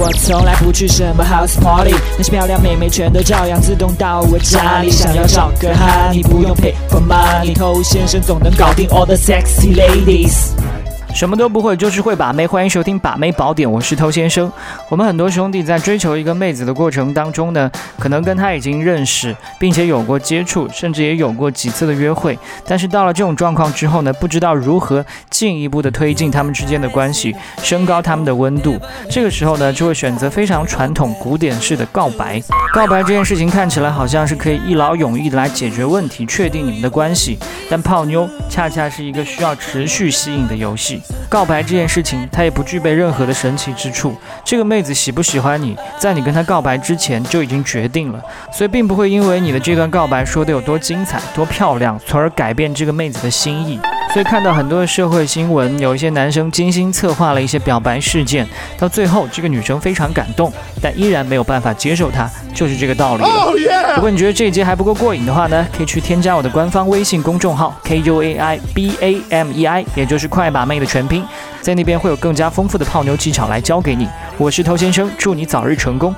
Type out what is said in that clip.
我从来不去什么 house party，那些漂亮妹妹全都照样自动到我家里。想要找个哈，你不用 pay for money，偷先生总能搞定 all the sexy ladies。什么都不会，就是会把妹。欢迎收听《把妹宝典》，我是偷先生。我们很多兄弟在追求一个妹子的过程当中呢，可能跟她已经认识，并且有过接触，甚至也有过几次的约会。但是到了这种状况之后呢，不知道如何进一步的推进他们之间的关系，升高他们的温度。这个时候呢，就会选择非常传统古典式的告白。告白这件事情看起来好像是可以一劳永逸的来解决问题，确定你们的关系。但泡妞恰恰是一个需要持续吸引的游戏。告白这件事情，它也不具备任何的神奇之处。这个妹子喜不喜欢你，在你跟她告白之前就已经决定了，所以并不会因为你的这段告白说的有多精彩、多漂亮，从而改变这个妹子的心意。所以看到很多的社会新闻，有一些男生精心策划了一些表白事件，到最后这个女生非常感动，但依然没有办法接受他，就是这个道理。如果你觉得这一节还不够过瘾的话呢，可以去添加我的官方微信公众号 K U A I B A M E I，也就是快把妹的全拼，在那边会有更加丰富的泡妞技巧来教给你。我是头先生，祝你早日成功。